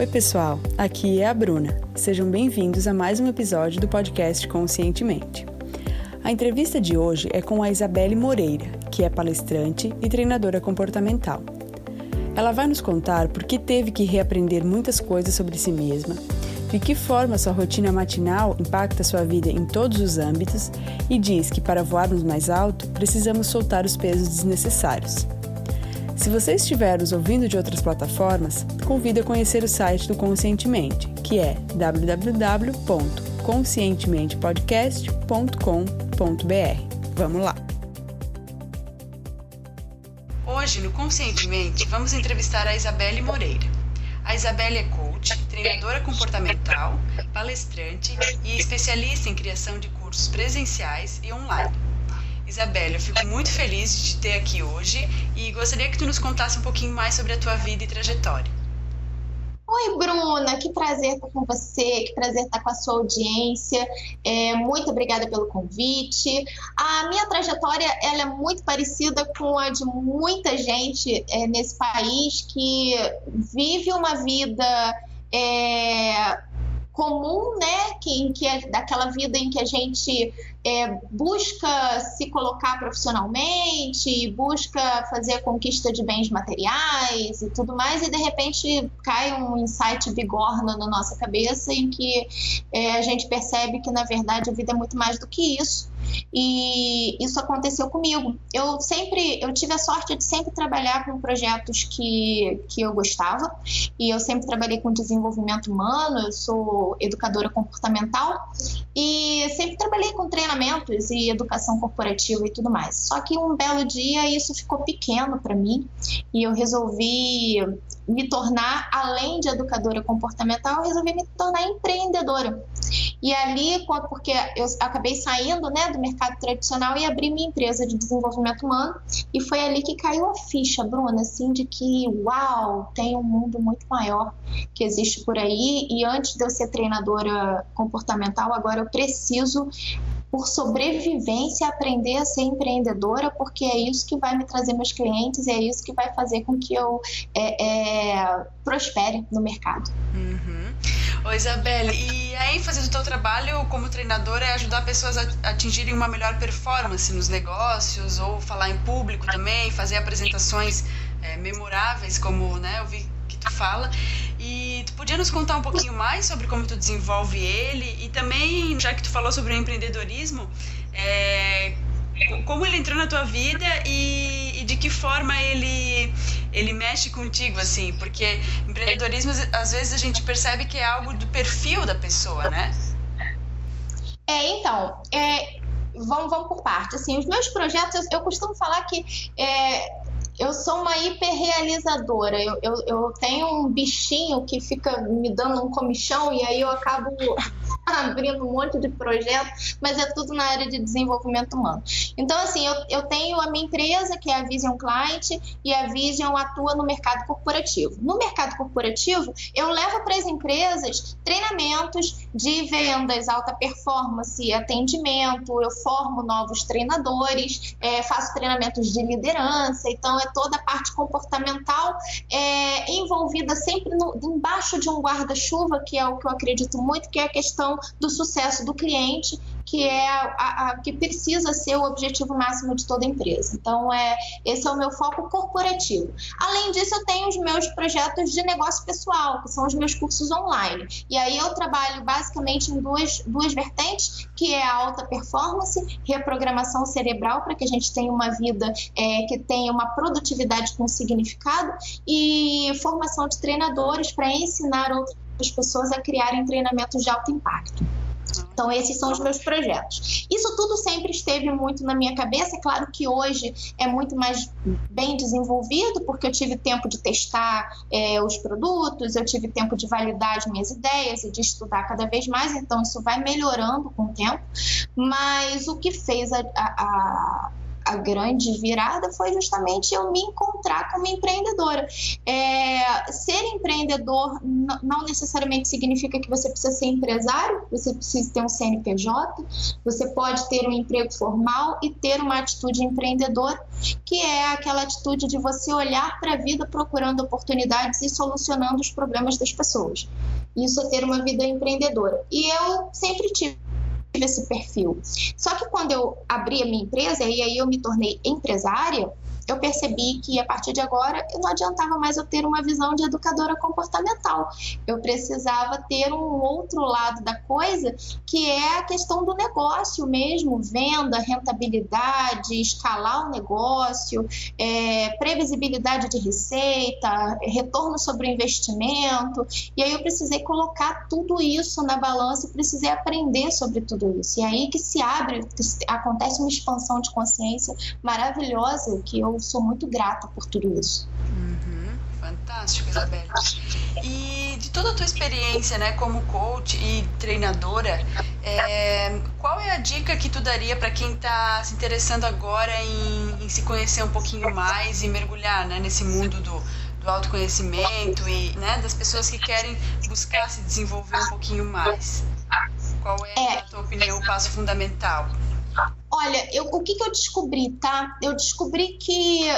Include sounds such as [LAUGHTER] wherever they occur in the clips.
Oi, pessoal, aqui é a Bruna. Sejam bem-vindos a mais um episódio do podcast Conscientemente. A entrevista de hoje é com a Isabelle Moreira, que é palestrante e treinadora comportamental. Ela vai nos contar por que teve que reaprender muitas coisas sobre si mesma, de que forma sua rotina matinal impacta sua vida em todos os âmbitos e diz que para voarmos mais alto precisamos soltar os pesos desnecessários. Se você estiver nos ouvindo de outras plataformas, convido a conhecer o site do Conscientemente, que é www.conscientementepodcast.com.br. Vamos lá! Hoje, no Conscientemente, vamos entrevistar a Isabelle Moreira. A Isabelle é coach, treinadora comportamental, palestrante e especialista em criação de cursos presenciais e online. Isabelle, eu fico muito feliz de te ter aqui hoje e gostaria que tu nos contasse um pouquinho mais sobre a tua vida e trajetória. Oi, Bruna, que prazer estar com você, que prazer estar com a sua audiência. É, muito obrigada pelo convite. A minha trajetória ela é muito parecida com a de muita gente é, nesse país que vive uma vida é, comum, né? Que, que é daquela vida em que a gente é, busca se colocar profissionalmente, busca fazer a conquista de bens materiais e tudo mais, e de repente cai um insight bigorna na nossa cabeça em que é, a gente percebe que na verdade a vida é muito mais do que isso e isso aconteceu comigo. Eu sempre, eu tive a sorte de sempre trabalhar com projetos que, que eu gostava, e eu sempre trabalhei com desenvolvimento humano, eu sou educadora comportamental, e sempre trabalhei com treinamentos e educação corporativa e tudo mais. Só que um belo dia isso ficou pequeno para mim, e eu resolvi me tornar, além de educadora comportamental, resolvi me tornar empreendedora. E ali, porque eu acabei saindo né, do mercado tradicional e abri minha empresa de desenvolvimento humano, e foi ali que caiu a ficha, Bruna, assim, de que, uau, tem um mundo muito maior que existe por aí, e antes de eu ser treinadora comportamental, agora eu preciso por sobrevivência, aprender a ser empreendedora, porque é isso que vai me trazer meus clientes e é isso que vai fazer com que eu é, é, prospere no mercado. Uhum. Ô Isabelle, e a ênfase do teu trabalho como treinadora é ajudar pessoas a atingirem uma melhor performance nos negócios ou falar em público também, fazer apresentações é, memoráveis, como né, eu vi que tu fala. E podia nos contar um pouquinho mais sobre como tu desenvolve ele e também, já que tu falou sobre o empreendedorismo, é, como ele entrou na tua vida e, e, de que forma ele ele mexe contigo assim, porque empreendedorismo às vezes a gente percebe que é algo do perfil da pessoa, né? É, então, é, vamos, vamos por parte. Assim, os meus projetos, eu, eu costumo falar que é, eu sou uma hiperrealizadora. Eu, eu, eu tenho um bichinho que fica me dando um comichão e aí eu acabo [LAUGHS] abrindo um monte de projetos, mas é tudo na área de desenvolvimento humano. Então, assim, eu, eu tenho a minha empresa, que é a Vision Client, e a Vision atua no mercado corporativo. No mercado corporativo, eu levo para as empresas treinamentos de vendas, alta performance, atendimento, eu formo novos treinadores, é, faço treinamentos de liderança, então é toda a parte comportamental é, envolvida sempre no, embaixo de um guarda-chuva, que é o que eu acredito muito, que é a questão do sucesso do cliente, que é a, a, que precisa ser o objetivo máximo de toda empresa. Então, é, esse é o meu foco corporativo. Além disso, eu tenho os meus projetos de negócio pessoal, que são os meus cursos online. E aí eu trabalho basicamente em duas, duas vertentes, que é a alta performance, reprogramação cerebral, para que a gente tenha uma vida é, que tenha uma produtividade com significado, e formação de treinadores para ensinar outras pessoas a criarem treinamentos de alto impacto. Então, esses são os meus projetos. Isso tudo sempre esteve muito na minha cabeça. É claro que hoje é muito mais bem desenvolvido, porque eu tive tempo de testar é, os produtos, eu tive tempo de validar as minhas ideias e de estudar cada vez mais. Então, isso vai melhorando com o tempo. Mas o que fez a, a, a grande virada foi justamente eu me encontrar como empreendedora. É, ser empreendedor não necessariamente significa que você precisa ser empresário, você precisa ter um CNPJ, você pode ter um emprego formal e ter uma atitude empreendedora, que é aquela atitude de você olhar para a vida procurando oportunidades e solucionando os problemas das pessoas. Isso é ter uma vida empreendedora. E eu sempre tive esse perfil. Só que quando eu abri a minha empresa e aí eu me tornei empresária, eu percebi que a partir de agora não adiantava mais eu ter uma visão de educadora comportamental. Eu precisava ter um outro lado da coisa, que é a questão do negócio mesmo, venda, rentabilidade, escalar o negócio, é, previsibilidade de receita, retorno sobre o investimento. E aí eu precisei colocar tudo isso na balança e precisei aprender sobre tudo isso. E aí que se abre, acontece uma expansão de consciência maravilhosa que eu sou muito grata por tudo isso. Uhum, fantástico, Isabelle. E de toda a tua experiência, né, como coach e treinadora, é, qual é a dica que tu daria para quem está se interessando agora em, em, se conhecer um pouquinho mais e mergulhar, né, nesse mundo do, do autoconhecimento e, né, das pessoas que querem buscar se desenvolver um pouquinho mais? Qual é, é na tua opinião, o passo fundamental? Olha, o que, que eu descobri, tá? Eu descobri que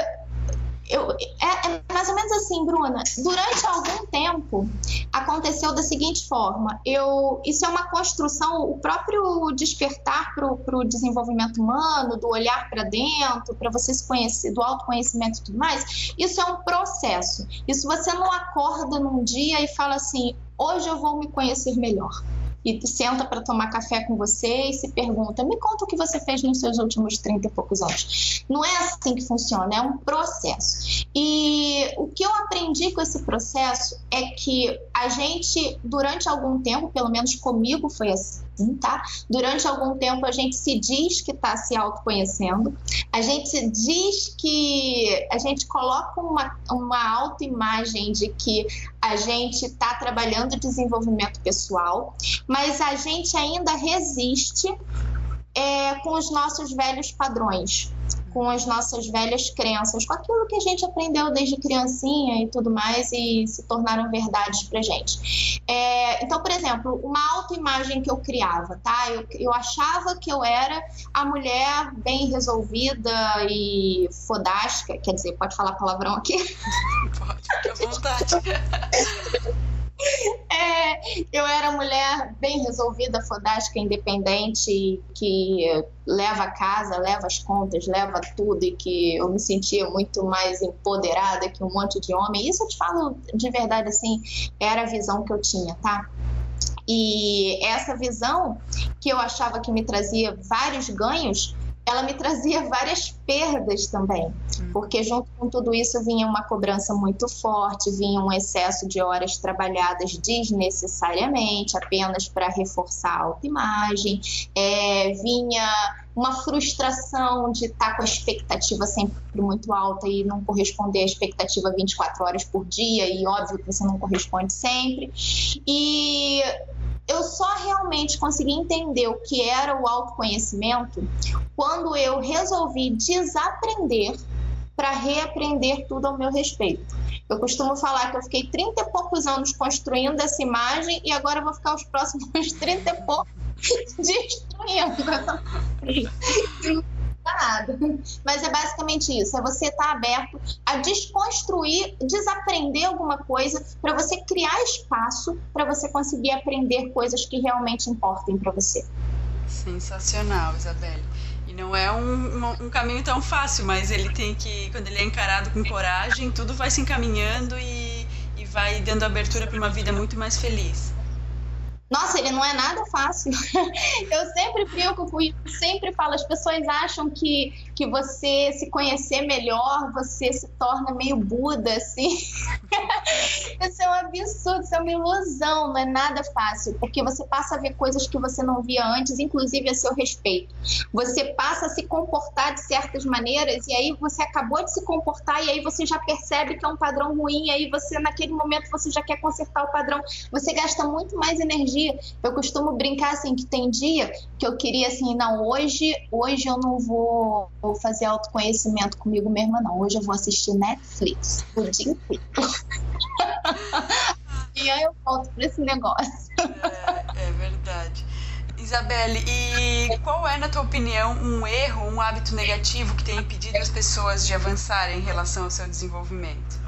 eu, é, é, mais ou menos assim, Bruna. Durante algum tempo aconteceu da seguinte forma: eu, isso é uma construção, o próprio despertar para o desenvolvimento humano, do olhar para dentro, para você se conhecer, do autoconhecimento e tudo mais. Isso é um processo. Isso você não acorda num dia e fala assim: hoje eu vou me conhecer melhor e senta para tomar café com você e se pergunta: me conta o que você fez nos seus últimos 30 e poucos anos. Não é assim que funciona, é um processo. E o que eu aprendi com esse processo é que a gente, durante algum tempo, pelo menos comigo foi assim, tá? Durante algum tempo a gente se diz que está se autoconhecendo, a gente diz que a gente coloca uma, uma autoimagem de que a gente está trabalhando desenvolvimento pessoal, mas a gente ainda resiste é, com os nossos velhos padrões com as nossas velhas crenças, com aquilo que a gente aprendeu desde criancinha e tudo mais e se tornaram verdades pra gente. É, então, por exemplo, uma autoimagem que eu criava, tá? Eu, eu achava que eu era a mulher bem resolvida e fodástica, quer dizer, pode falar palavrão aqui? [LAUGHS] Pode, fique à vontade. [LAUGHS] É, [LAUGHS] eu era mulher bem resolvida, fodástica, independente, que leva a casa, leva as contas, leva tudo e que eu me sentia muito mais empoderada que um monte de homem. Isso eu te falo de verdade, assim, era a visão que eu tinha, tá? E essa visão que eu achava que me trazia vários ganhos, ela me trazia várias perdas também, hum. porque junto com tudo isso vinha uma cobrança muito forte, vinha um excesso de horas trabalhadas desnecessariamente, apenas para reforçar a autoimagem, é, vinha uma frustração de estar tá com a expectativa sempre muito alta e não corresponder à expectativa 24 horas por dia, e óbvio que você não corresponde sempre. E eu só realmente consegui entender o que era o autoconhecimento quando eu resolvi desaprender para reaprender tudo ao meu respeito. Eu costumo falar que eu fiquei 30 e poucos anos construindo essa imagem e agora vou ficar os próximos [LAUGHS] 30 e poucos [LAUGHS] destruindo [LAUGHS] Mas é basicamente isso: é você estar tá aberto a desconstruir, desaprender alguma coisa para você criar espaço para você conseguir aprender coisas que realmente importem para você. Sensacional, Isabelle. E não é um, um, um, caminho tão fácil, mas ele tem que, quando ele é encarado com coragem, tudo vai se encaminhando e, e vai dando abertura para uma vida muito mais feliz. Nossa, ele não é nada fácil. [LAUGHS] Eu sempre isso, sempre falo, as pessoas acham que, que você se conhecer melhor, você se torna meio Buda, assim. [LAUGHS] Isso é um absurdo, isso é uma ilusão, não é nada fácil, porque você passa a ver coisas que você não via antes, inclusive a seu respeito. Você passa a se comportar de certas maneiras e aí você acabou de se comportar e aí você já percebe que é um padrão ruim, e aí você, naquele momento, você já quer consertar o padrão. Você gasta muito mais energia. Eu costumo brincar assim que tem dia que eu queria assim, não, hoje, hoje eu não vou, vou fazer autoconhecimento comigo mesma, não. Hoje eu vou assistir Netflix o dia inteiro. amanhã eu volto para esse negócio. É, é verdade. Isabelle, e qual é, na tua opinião, um erro, um hábito negativo que tem impedido as pessoas de avançarem em relação ao seu desenvolvimento?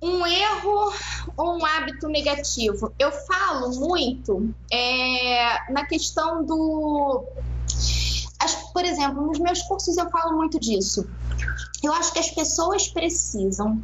Um erro ou um hábito negativo? Eu falo muito é, na questão do. Por exemplo, nos meus cursos eu falo muito disso. Eu acho que as pessoas precisam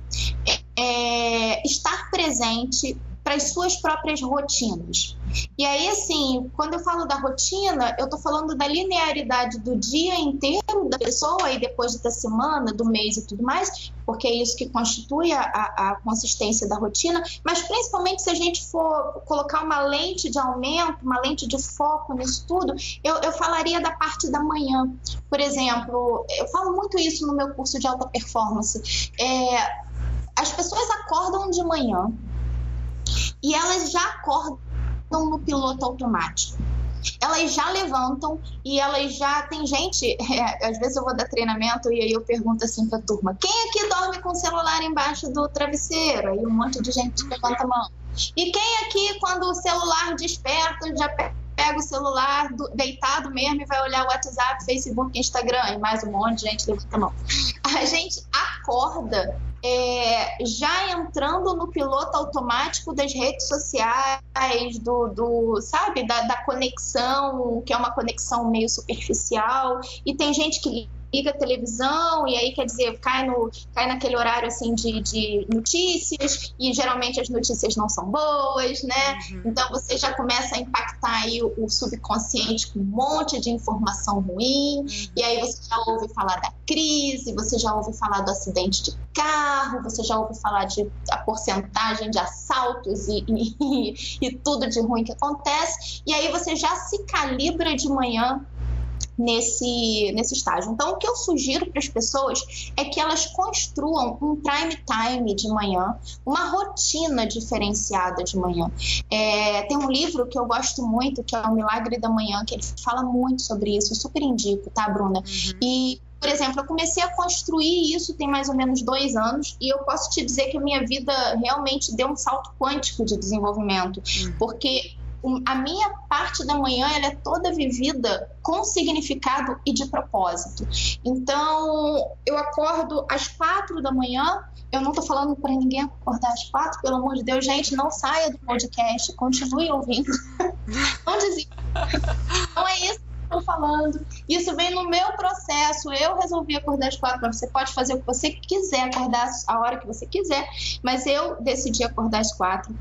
é, estar presente para as suas próprias rotinas. E aí, assim, quando eu falo da rotina, eu estou falando da linearidade do dia inteiro da pessoa e depois da semana, do mês e tudo mais, porque é isso que constitui a, a consistência da rotina, mas principalmente se a gente for colocar uma lente de aumento, uma lente de foco nisso tudo, eu, eu falaria da parte da manhã. Por exemplo, eu falo muito isso no meu curso de alta performance. É, as pessoas acordam de manhã e elas já acordam no piloto automático. Elas já levantam e elas já. Tem gente, [LAUGHS] é, às vezes eu vou dar treinamento e aí eu pergunto assim pra turma: quem aqui dorme com o celular embaixo do travesseiro? Aí um monte de gente levanta a mão. E quem aqui, quando o celular desperta, já pega o celular do, deitado mesmo e vai olhar o WhatsApp, Facebook, Instagram? E mais um monte de gente levanta a mão. A gente acorda é, já entrando no piloto automático das redes sociais, do, do sabe, da, da, conexão, que é uma conexão meio superficial, e tem gente que liga a televisão e aí quer dizer cai no cai naquele horário assim de, de notícias e geralmente as notícias não são boas né uhum. então você já começa a impactar aí o, o, subconsciente com um monte de informação ruim uhum. e aí você já ouve falar da crise você já ouve falar do acidente de carro você já ouve falar de a porcentagem de assaltos e, e, [LAUGHS] e tudo de ruim que acontece e aí você já se calibra de manhã nesse, nesse estágio. Então, o que eu sugiro para as pessoas é que elas construam um prime time de manhã, uma rotina diferenciada de manhã. É, tem um livro que eu gosto muito, que é O Milagre da Manhã, que ele fala muito sobre isso, eu super indico, tá, Bruna? Uhum. E por exemplo, eu comecei a construir isso tem mais ou menos dois anos e eu posso te dizer que a minha vida realmente deu um salto quântico de desenvolvimento, uhum. porque a minha parte da manhã ela é toda vivida com significado e de propósito. Então, eu acordo às quatro da manhã. Eu não estou falando para ninguém acordar às quatro, pelo amor de Deus, gente, não saia do podcast, continue ouvindo. [LAUGHS] não desista. Não é isso estou falando. Isso vem no meu processo. Eu resolvi acordar às quatro, mas você pode fazer o que você quiser, acordar a hora que você quiser. Mas eu decidi acordar às quatro.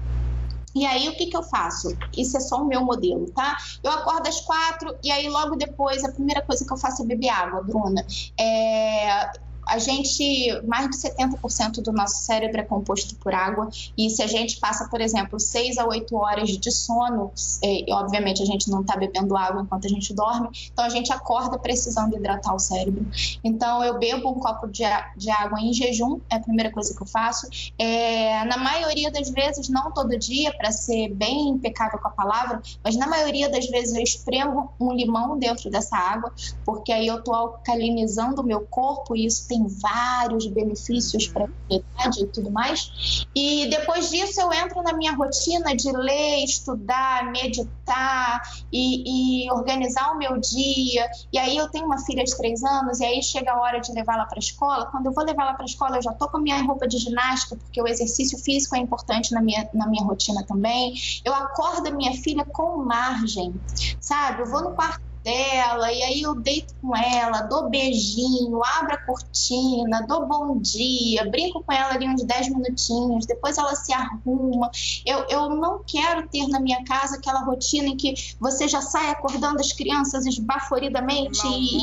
E aí, o que, que eu faço? Isso é só o meu modelo, tá? Eu acordo às quatro e aí, logo depois, a primeira coisa que eu faço é beber água, Bruna. É, a gente, mais de 70% do nosso cérebro é composto por água, e se a gente passa, por exemplo, 6 a 8 horas de sono, é, e obviamente a gente não está bebendo água enquanto a gente dorme, então a gente acorda precisando hidratar o cérebro. Então eu bebo um copo de, de água em jejum, é a primeira coisa que eu faço. É, na maioria das vezes, não todo dia, para ser bem impecável com a palavra, mas na maioria das vezes eu espremo um limão dentro dessa água, porque aí eu estou alcalinizando o meu corpo e isso tem tem vários benefícios para a sociedade e tudo mais. E depois disso eu entro na minha rotina de ler, estudar, meditar e, e organizar o meu dia. E aí eu tenho uma filha de três anos e aí chega a hora de levá-la para a escola. Quando eu vou levá-la para a escola, eu já tô com a minha roupa de ginástica, porque o exercício físico é importante na minha, na minha rotina também. Eu acordo a minha filha com margem, sabe? Eu vou no quarto dela, e aí eu deito com ela, dou beijinho, abro a cortina, dou bom dia, brinco com ela ali uns 10 minutinhos, depois ela se arruma. Eu, eu não quero ter na minha casa aquela rotina em que você já sai acordando as crianças esbaforidamente. E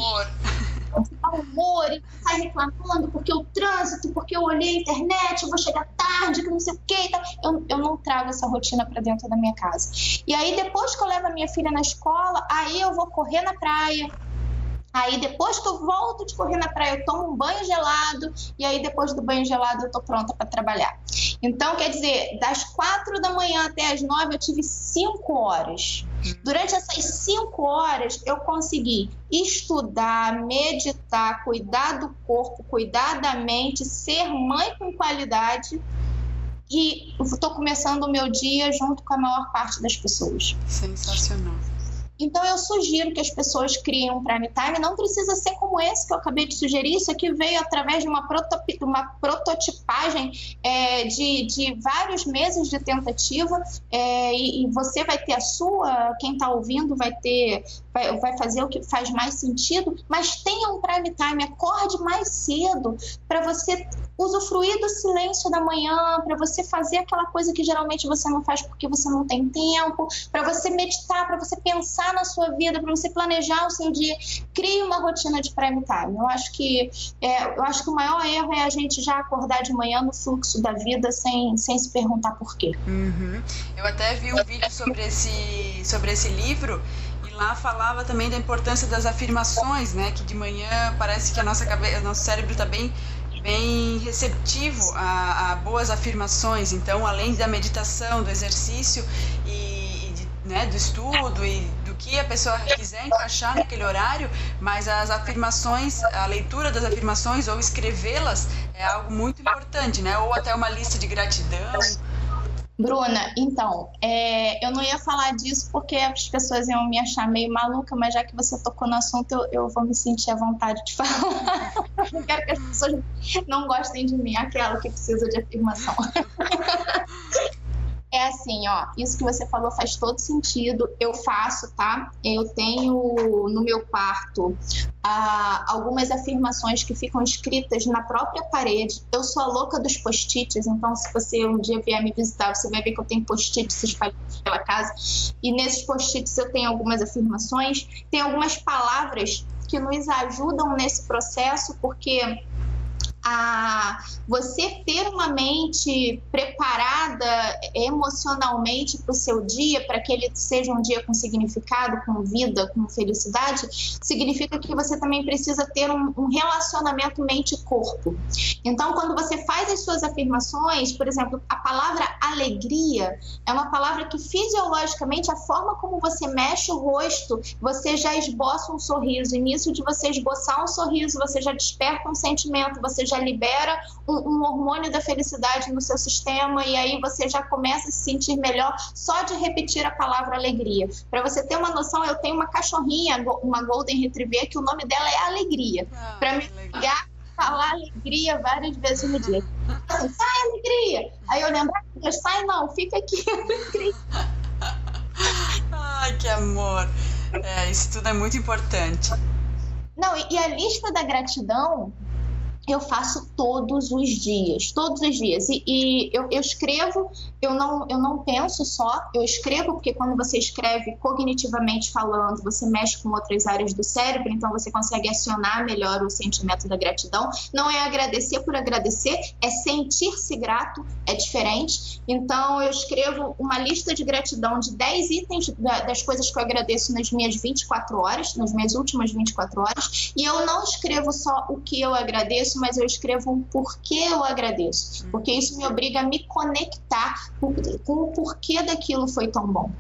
mau humor, e sai reclamando porque o trânsito, porque eu olhei a internet, eu vou chegar tarde, que não sei o que. Então, eu, eu não trago essa rotina para dentro da minha casa. E aí, depois que eu levo a minha filha na escola, aí eu vou correr na praia, Aí depois que eu volto de correr na praia, eu tomo um banho gelado e aí depois do banho gelado eu tô pronta para trabalhar. Então, quer dizer, das quatro da manhã até as nove eu tive cinco horas. Durante essas cinco horas eu consegui estudar, meditar, cuidar do corpo, cuidar da mente, ser mãe com qualidade e estou começando o meu dia junto com a maior parte das pessoas. Sensacional. Então eu sugiro que as pessoas criem um prime time. Não precisa ser como esse que eu acabei de sugerir. Isso aqui veio através de uma, uma prototipagem é, de, de, vários meses de tentativa é, e, e, você vai ter a sua. Quem está ouvindo vai ter, vai, vai, fazer o que faz mais sentido. Mas tenha um prime time. Acorde mais cedo para você usufruir do silêncio da manhã, para você fazer aquela coisa que geralmente você não faz porque você não tem tempo, para você meditar, para você pensar na sua vida, para você planejar o seu dia, crie uma rotina de prime time. Eu acho que é, eu acho que o maior erro é a gente já acordar de manhã no fluxo da vida sem, sem se perguntar por quê. Uhum. Eu até vi um vídeo sobre esse, sobre esse livro lá falava também da importância das afirmações, né? Que de manhã parece que a nossa cabeça, nosso cérebro está bem bem receptivo a, a, boas afirmações. Então, além da meditação, do exercício e, e de, né, do estudo e que a pessoa quiser encaixar naquele horário, mas as afirmações, a leitura das afirmações ou escrevê-las é algo muito importante, né? Ou até uma lista de gratidão. Bruna, então, é, eu não ia falar disso porque as pessoas iam me achar meio maluca, mas já que você tocou no assunto, eu, eu vou me sentir à vontade de [LAUGHS] falar. não quero que as pessoas não gostem de mim, aquela que precisa de afirmação. [LAUGHS] É assim, ó, isso que você falou faz todo sentido. Eu faço, tá? Eu tenho no meu quarto ah, algumas afirmações que ficam escritas na própria parede. Eu sou a louca dos post-its, então se você um dia vier me visitar, você vai ver que eu tenho post-its espalhados pela casa. E nesses post-its eu tenho algumas afirmações, tem algumas palavras que nos ajudam nesse processo, porque a você ter uma mente preparada emocionalmente para o seu dia, para que ele seja um dia com significado, com vida, com felicidade, significa que você também precisa ter um, um relacionamento mente-corpo. Então, quando você faz as suas afirmações, por exemplo, a palavra alegria é uma palavra que fisiologicamente, a forma como você mexe o rosto, você já esboça um sorriso. E nisso de você esboçar um sorriso, você já desperta um sentimento, você já já libera um, um, hormônio da felicidade no seu sistema e aí você já começa a se sentir melhor só de repetir a palavra alegria. Para você ter uma noção, eu tenho uma cachorrinha, uma Golden Retriever, que o nome dela é Alegria. Ah, Para me ligar, falar alegria várias vezes no dia. Assim, sai alegria! Aí eu lembro, ah, sai não, fica aqui [LAUGHS] alegria. Ai, que amor! É, isso tudo é muito importante. Não, e, e a lista da gratidão eu faço todos os dias, todos os dias. E, e eu, eu, escrevo, eu não, eu não penso só, eu escrevo porque quando você escreve cognitivamente falando, você mexe com outras áreas do cérebro, então você consegue acionar melhor o sentimento da gratidão. Não é agradecer por agradecer, é sentir-se grato, é diferente. Então eu escrevo uma lista de gratidão de 10 itens das coisas que eu agradeço nas minhas 24 horas, nas minhas últimas 24 horas, e eu não escrevo só o que eu agradeço mas eu escrevo um porquê eu agradeço. Hum. Porque isso me obriga a me conectar com, com o porquê daquilo foi tão bom.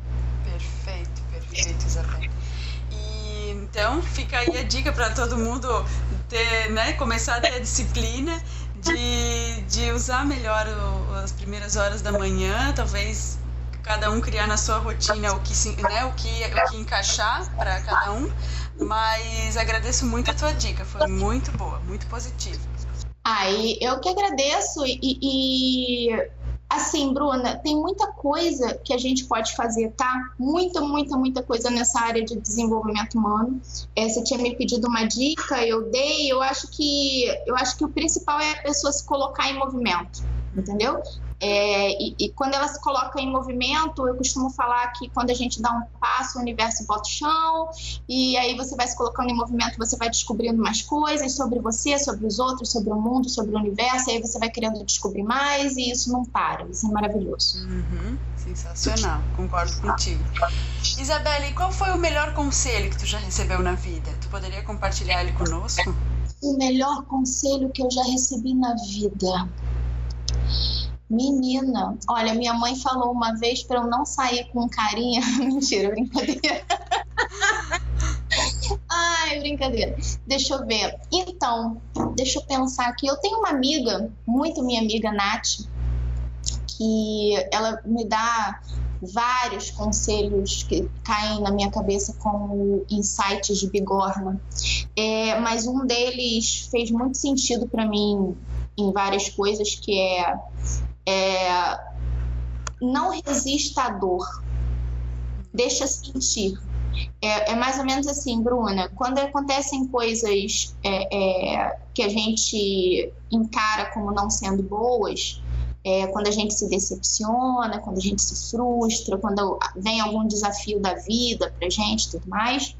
Perfeito, perfeito, Isabel. E então fica aí a dica para todo mundo ter, né, começar a ter a disciplina de, de usar melhor o, as primeiras horas da manhã, talvez cada um criar na sua rotina o que, né, o que, o que encaixar para cada um mas agradeço muito a tua dica, foi muito boa, muito positiva. Aí eu que agradeço e, e assim, Bruna, tem muita coisa que a gente pode fazer, tá? Muita, muita, muita coisa nessa área de desenvolvimento humano. É, você tinha me pedido uma dica, eu dei. Eu acho que eu acho que o principal é a pessoa se colocar em movimento, entendeu? É, e, e, quando ela se coloca em movimento, eu costumo falar que quando a gente dá um passo, o universo bota o chão, e aí você vai se colocando em movimento, você vai descobrindo mais coisas sobre você, sobre os outros, sobre o mundo, sobre o universo, e aí você vai querendo descobrir mais, e isso não para, isso é maravilhoso. Uhum, sensacional, concordo contigo. Isabelle, qual foi o melhor conselho que tu já recebeu na vida? Tu poderia compartilhar ele conosco? O melhor conselho que eu já recebi na vida. Menina, olha, minha mãe falou uma vez para eu não sair com carinha. [LAUGHS] Mentira, brincadeira. [LAUGHS] Ai, brincadeira. Deixa eu ver. Então, deixa eu pensar aqui. Eu tenho uma amiga, muito minha amiga Nath, que ela me dá vários conselhos que caem na minha cabeça como insights de bigorna, é, mas um deles fez muito sentido para mim em várias coisas que é, é não resista à dor, deixa sentir. É, é, mais ou menos assim, Bruna. Quando acontecem coisas é, é, que a gente encara como não sendo boas, é, quando a gente se decepciona, quando a gente se frustra, quando vem algum desafio da vida pra gente tudo mais,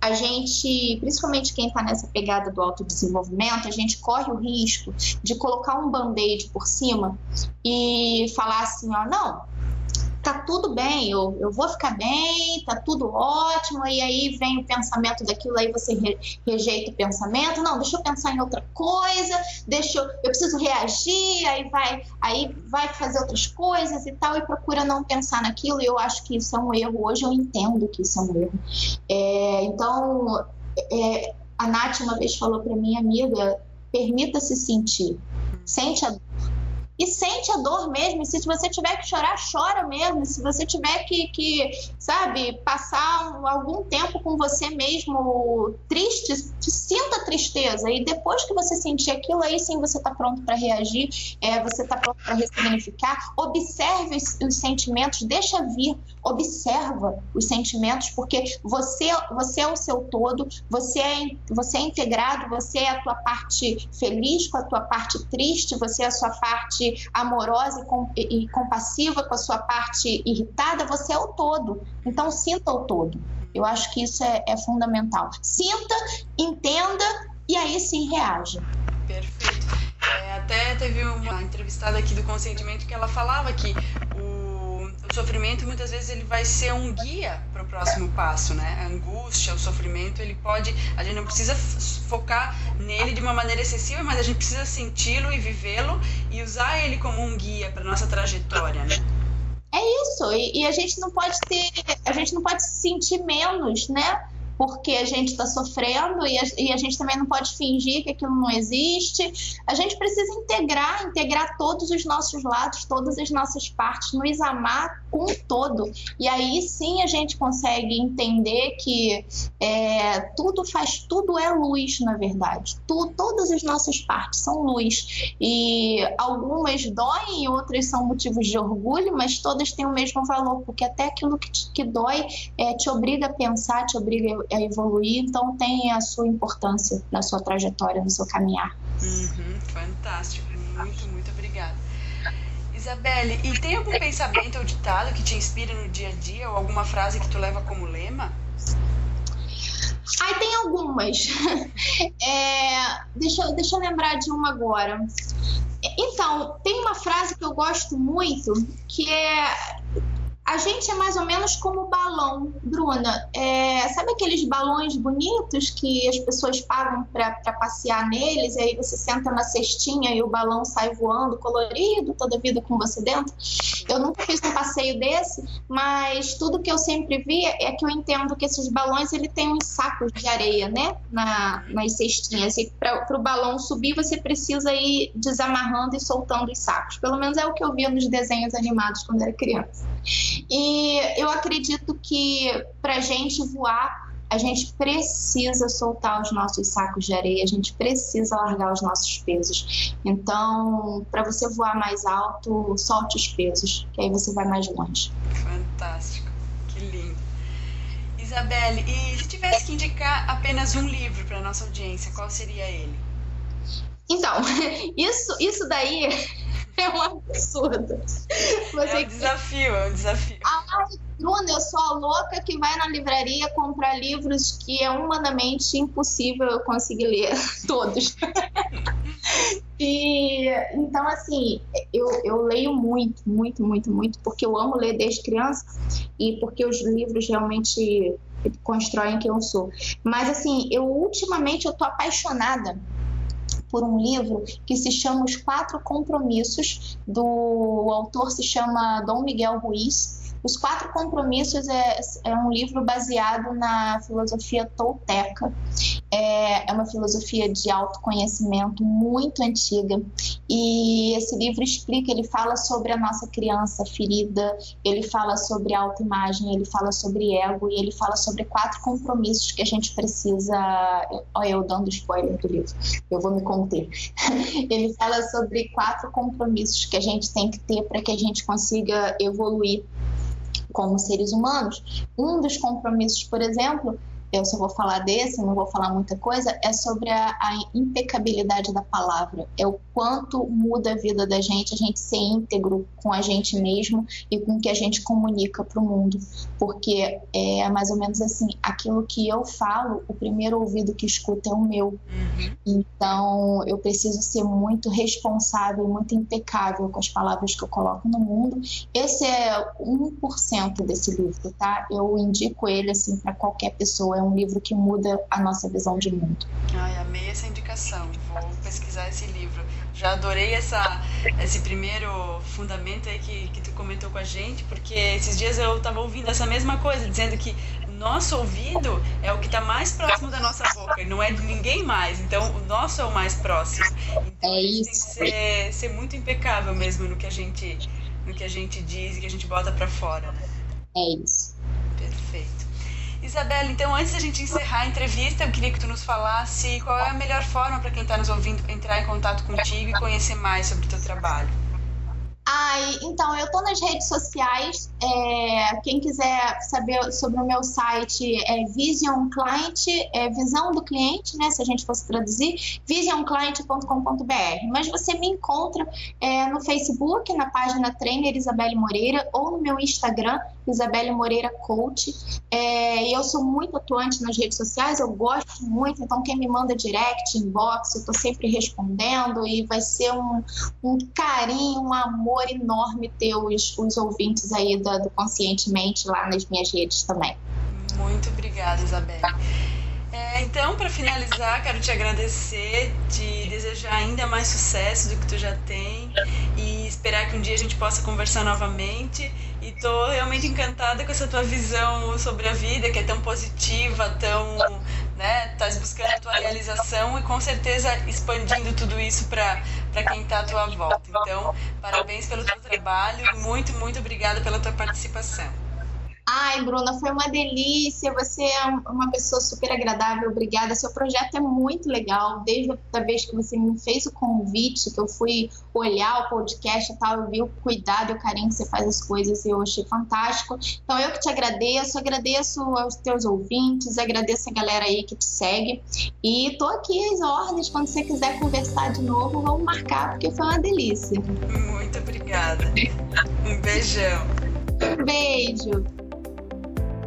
a gente, principalmente quem está nessa pegada do autodesenvolvimento, a gente corre o risco de colocar um band-aid por cima e falar assim, ó, não, tá tudo bem, eu, eu vou ficar bem, tá tudo ótimo, e aí vem o pensamento daquilo, aí você re, rejeita o pensamento, não, deixa eu pensar em outra coisa, deixa eu, eu preciso reagir, aí vai, aí vai fazer outras coisas e tal, e procura não pensar naquilo, e eu acho que isso é um erro, hoje eu entendo que isso é um erro. É, então, é, a Nath uma vez falou para mim, amiga, permita-se sentir, sente a dor e sente a dor mesmo. E se você tiver que chorar, chora mesmo. Se você tiver que, que sabe, passar algum tempo com você mesmo triste, sinta tristeza. E depois que você sentir aquilo, aí sim você está pronto para reagir, é, você está pronto para ressignificar. Observe os, os, sentimentos, deixa vir, observa os sentimentos, porque você, você é o seu todo, você é, você é integrado, você é a tua parte feliz com a tua parte triste, você é a sua parte amorosa e, com, e compassiva com a sua parte irritada, você é o todo. Então, sinta o todo. Eu acho que isso é, é fundamental. Sinta, entenda e aí sim reaja. Perfeito. É, até teve uma entrevistada aqui do consentimento que ela falava que o sofrimento muitas vezes ele vai ser um guia para o próximo passo, né? A angústia, o sofrimento, ele pode, a gente não precisa focar nele de uma maneira excessiva, mas a gente precisa senti-lo e vivê-lo e usar ele como um guia para nossa trajetória, né? É isso. E, e, a gente não pode ter, a gente não pode se sentir menos, né? Porque a gente está sofrendo e a, e a, gente também não pode fingir que aquilo não existe. A gente precisa integrar, integrar todos os nossos lados, todas as nossas partes, nos amar com todo. E aí sim a gente consegue entender que é, tudo faz, tudo é luz, na verdade. Tu, todas as nossas partes são luz. E algumas doem, outras são motivos de orgulho, mas todas têm o mesmo valor, porque até aquilo que, te, que dói é, te obriga a pensar, te obriga a evoluir, então tem a sua importância na sua trajetória, no seu caminhar. Uhum, fantástico, muito, muito obrigada. Isabelle, e tem algum pensamento ou ditado que te inspira no dia a dia, ou alguma frase que tu leva como lema? Ai, tem algumas. [LAUGHS] É, deixa, deixa eu lembrar de uma agora. Então, tem uma frase que eu gosto muito, que é a gente é mais ou menos como balão, Bruna. É, sabe aqueles balões bonitos que as pessoas pagam para passear neles? E aí você senta na cestinha e o balão sai voando, colorido, toda a vida com você dentro? Eu nunca fiz um passeio desse, mas tudo que eu sempre vi é que eu entendo que esses balões ele tem uns sacos de areia, né? Na, nas cestinhas. E para o balão subir, você precisa ir desamarrando e soltando os sacos. Pelo menos é o que eu via nos desenhos animados quando era criança. E eu acredito que para a gente voar, a gente precisa soltar os nossos sacos de areia, a gente precisa largar os nossos pesos. Então, para você voar mais alto, solte os pesos, que aí você vai mais longe. Fantástico, que lindo. Isabelle, e se tivesse que indicar apenas um livro para nossa audiência, qual seria ele? Então, [LAUGHS] isso, isso daí [LAUGHS] é um absurdo. Você... É um desafio, é um desafio. Ah, Bruna, eu sou a louca que vai na livraria comprar livros que é humanamente impossível eu conseguir ler [LAUGHS] todos. [LAUGHS] e então, assim, eu, eu leio muito, muito, muito, muito, porque eu amo ler desde criança e porque os livros realmente constroem quem eu sou. Mas assim, eu ultimamente eu tô apaixonada por um livro que se chama Os Quatro Compromissos, do o autor se chama Dom Miguel Ruiz. Os Quatro Compromissos é, é um livro baseado na filosofia tolteca. É, é uma filosofia de autoconhecimento muito antiga. E esse livro explica, ele fala sobre a nossa criança ferida, ele fala sobre autoimagem, ele fala sobre ego e ele fala sobre quatro compromissos que a gente precisa. Olha, eu dando spoiler do livro, eu vou me conter. [LAUGHS] ele fala sobre quatro compromissos que a gente tem que ter para que a gente consiga evoluir como seres humanos. Um dos compromissos, por exemplo, eu só vou falar desse, não vou falar muita coisa, é sobre a, a, impecabilidade da palavra. É o quanto muda a vida da gente, a gente ser íntegro com a gente mesmo e com o que a gente comunica para o mundo. Porque é mais ou menos assim: aquilo que eu falo, o primeiro ouvido que escuta é o meu. Uhum. Então eu preciso ser muito responsável, muito impecável com as palavras que eu coloco no mundo. Esse é 1% desse livro, tá? Eu indico ele assim para qualquer pessoa. Um livro que muda a nossa visão de mundo. Ai, amei essa indicação. Vou pesquisar esse livro. Já adorei essa, esse primeiro fundamento aí que, que tu comentou com a gente, porque esses dias eu estava ouvindo essa mesma coisa, dizendo que nosso ouvido é o que está mais próximo da nossa boca, e não é de ninguém mais. Então, o nosso é o mais próximo. Então, é isso. tem que ser, ser muito impecável mesmo no que a gente, no que a gente diz e que a gente bota para fora, né? É isso. Isabela, então antes da gente encerrar a entrevista, eu queria que tu nos falasse qual é a melhor forma para quem está nos ouvindo entrar em contato contigo e conhecer mais sobre o teu trabalho. Ai, então, eu estou nas redes sociais. É, quem quiser saber sobre o meu site é Vision Client, é visão do cliente, né? Se a gente fosse traduzir, visionclient.com.br. Mas você me encontra é, no Facebook, na página Trainer Isabelle Moreira, ou no meu Instagram, Isabelle Moreira Coach. É, eu sou muito atuante nas redes sociais, eu gosto muito, então quem me manda direct, inbox, eu estou sempre respondendo e vai ser um, um carinho, um amor enorme ter os, os ouvintes aí do, Conscientemente lá nas minhas redes também. Muito obrigada, Isabelle. É, então, para finalizar, quero te agradecer, te desejar ainda mais sucesso do que tu já tem esperar que um dia a gente possa conversar novamente. E tô realmente encantada com essa tua visão sobre a vida, que é tão positiva, tão, né, estás buscando a tua realização e com certeza expandindo tudo isso para quem está à tua volta. Então, parabéns pelo teu trabalho, muito, muito obrigada pela tua participação. Ai, Bruna, foi uma delícia. Você é uma pessoa super agradável. Obrigada. Seu projeto é muito legal. Desde a vez que você me fez o convite, que eu fui olhar o podcast e tal, eu vi o cuidado e o carinho que você faz as coisas e eu achei fantástico. Então, eu que te agradeço, agradeço aos teus ouvintes, agradeço a galera aí que te segue. E tô aqui às ordens. Quando você quiser conversar de novo, vamos marcar, porque foi uma delícia. Muito obrigada. Um beijão. Um beijo.